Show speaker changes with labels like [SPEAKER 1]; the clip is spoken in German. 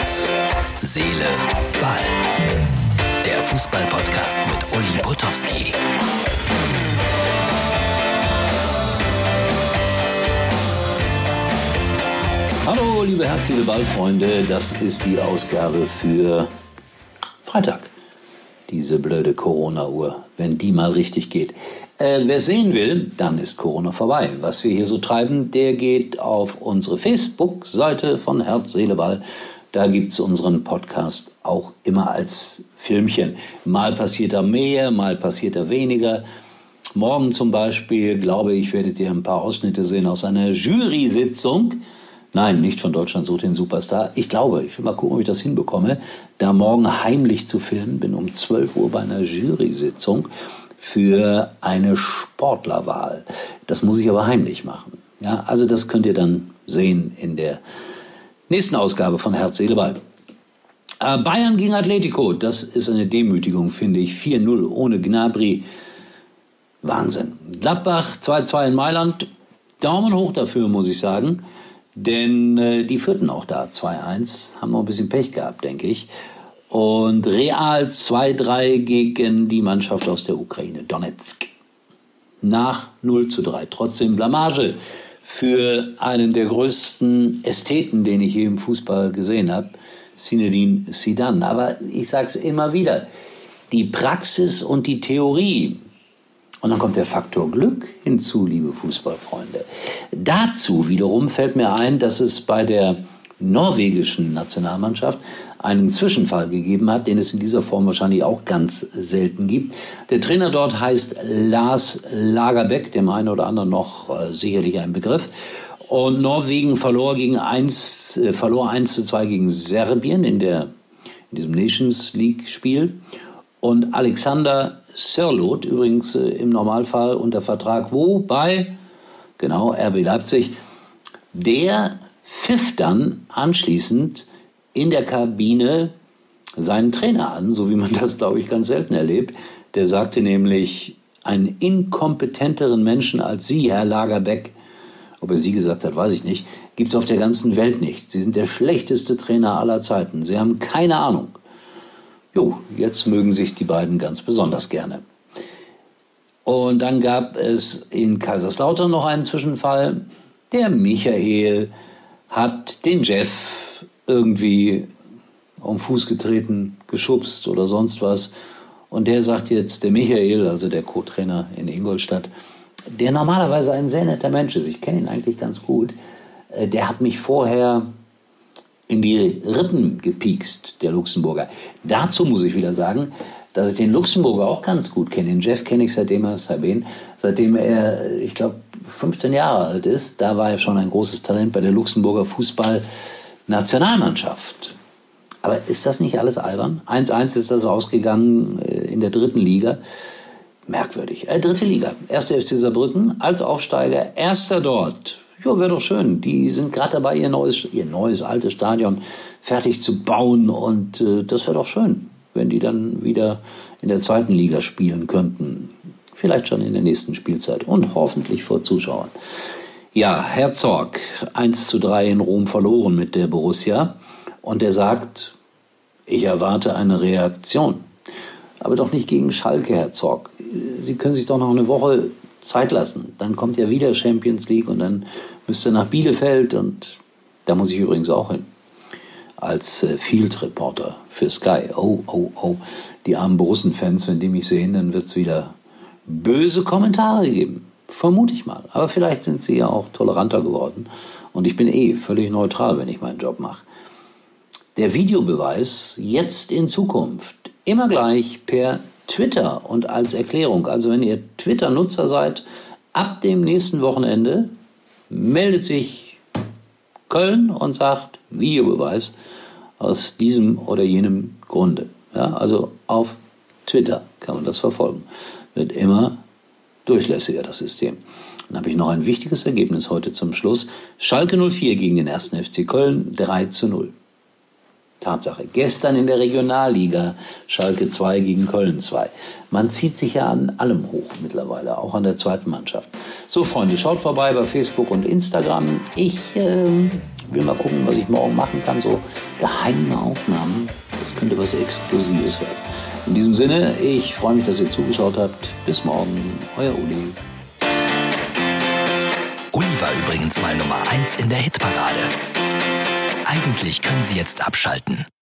[SPEAKER 1] Herz, Seele, Ball. Der Fußball-Podcast mit Uli Potowski.
[SPEAKER 2] Hallo, liebe Herz, Seele, Ball-Freunde. Das ist die Ausgabe für Freitag. Diese blöde Corona-Uhr, wenn die mal richtig geht. Äh, wer sehen will, dann ist Corona vorbei. Was wir hier so treiben, der geht auf unsere Facebook-Seite von Herz, Seele, Ball. Da gibt's unseren Podcast auch immer als Filmchen. Mal passiert da mehr, mal passiert da weniger. Morgen zum Beispiel, glaube ich, werdet ihr ein paar Ausschnitte sehen aus einer Jury-Sitzung. Nein, nicht von Deutschland sucht den Superstar. Ich glaube, ich will mal gucken, ob ich das hinbekomme, da morgen heimlich zu filmen. Bin um 12 Uhr bei einer Jury-Sitzung für eine Sportlerwahl. Das muss ich aber heimlich machen. Ja, also das könnt ihr dann sehen in der nächsten Ausgabe von Herz, Seele, Ball. Äh, Bayern gegen Atletico, das ist eine Demütigung, finde ich. 4-0 ohne Gnabry. Wahnsinn. Gladbach 2-2 in Mailand. Daumen hoch dafür, muss ich sagen. Denn äh, die führten auch da 2-1. Haben noch ein bisschen Pech gehabt, denke ich. Und Real 2-3 gegen die Mannschaft aus der Ukraine, Donetsk. Nach 0 zu 3. Trotzdem Blamage für einen der größten Ästheten, den ich je im Fußball gesehen habe, Zinedine Zidane. Aber ich sage es immer wieder, die Praxis und die Theorie, und dann kommt der Faktor Glück hinzu, liebe Fußballfreunde. Dazu wiederum fällt mir ein, dass es bei der norwegischen Nationalmannschaft einen Zwischenfall gegeben hat, den es in dieser Form wahrscheinlich auch ganz selten gibt. Der Trainer dort heißt Lars Lagerbeck, dem einen oder anderen noch äh, sicherlich ein Begriff. Und Norwegen verlor gegen 1, äh, verlor 1 zu 2 gegen Serbien in, der, in diesem Nations League Spiel. Und Alexander Sörloth, übrigens äh, im Normalfall unter Vertrag, wo? Bei, genau, RB Leipzig, der pfiff dann anschließend in der Kabine seinen Trainer an, so wie man das, glaube ich, ganz selten erlebt. Der sagte nämlich, einen inkompetenteren Menschen als Sie, Herr Lagerbeck, ob er Sie gesagt hat, weiß ich nicht, gibt es auf der ganzen Welt nicht. Sie sind der schlechteste Trainer aller Zeiten. Sie haben keine Ahnung. Jo, jetzt mögen sich die beiden ganz besonders gerne. Und dann gab es in Kaiserslautern noch einen Zwischenfall. Der Michael hat den Jeff irgendwie um Fuß getreten, geschubst oder sonst was. Und der sagt jetzt, der Michael, also der Co-Trainer in Ingolstadt, der normalerweise ein sehr netter Mensch ist, ich kenne ihn eigentlich ganz gut, äh, der hat mich vorher in die Rippen gepiekst, der Luxemburger. Dazu muss ich wieder sagen, dass ich den Luxemburger auch ganz gut kenne. Den Jeff kenne ich seitdem er Sabine, seitdem er, ich glaube, 15 Jahre alt ist. Da war er schon ein großes Talent bei der Luxemburger Fußball. Nationalmannschaft. Aber ist das nicht alles albern? 1-1 ist das ausgegangen äh, in der dritten Liga. Merkwürdig. Äh, dritte Liga. Erster FC Saarbrücken als Aufsteiger. Erster dort. Ja, wäre doch schön. Die sind gerade dabei, ihr neues, ihr neues altes Stadion fertig zu bauen. Und äh, das wäre doch schön, wenn die dann wieder in der zweiten Liga spielen könnten. Vielleicht schon in der nächsten Spielzeit und hoffentlich vor Zuschauern. Ja, Herzog, 1 zu 3 in Rom verloren mit der Borussia. Und er sagt, ich erwarte eine Reaktion. Aber doch nicht gegen Schalke, Herzog. Sie können sich doch noch eine Woche Zeit lassen. Dann kommt ja wieder Champions League und dann müsst ihr nach Bielefeld und da muss ich übrigens auch hin. Als äh, Field Reporter für Sky. Oh, oh, oh. Die armen Borussen-Fans, wenn die mich sehen, dann wird es wieder böse Kommentare geben. Vermute ich mal. Aber vielleicht sind sie ja auch toleranter geworden. Und ich bin eh völlig neutral, wenn ich meinen Job mache. Der Videobeweis jetzt in Zukunft immer gleich per Twitter und als Erklärung. Also wenn ihr Twitter-Nutzer seid, ab dem nächsten Wochenende meldet sich Köln und sagt Videobeweis aus diesem oder jenem Grunde. Ja, also auf Twitter kann man das verfolgen. Wird immer durchlässiger, das System. Dann habe ich noch ein wichtiges Ergebnis heute zum Schluss. Schalke 04 gegen den 1. FC Köln 3 zu 0. Tatsache. Gestern in der Regionalliga Schalke 2 gegen Köln 2. Man zieht sich ja an allem hoch mittlerweile, auch an der zweiten Mannschaft. So, Freunde, schaut vorbei bei Facebook und Instagram. Ich äh, will mal gucken, was ich morgen machen kann. So geheime Aufnahmen, das könnte was Exklusives werden. In diesem Sinne, ich freue mich, dass ihr zugeschaut habt. Bis morgen, euer Uli.
[SPEAKER 1] Uli war übrigens mal Nummer 1 in der Hitparade. Eigentlich können Sie jetzt abschalten.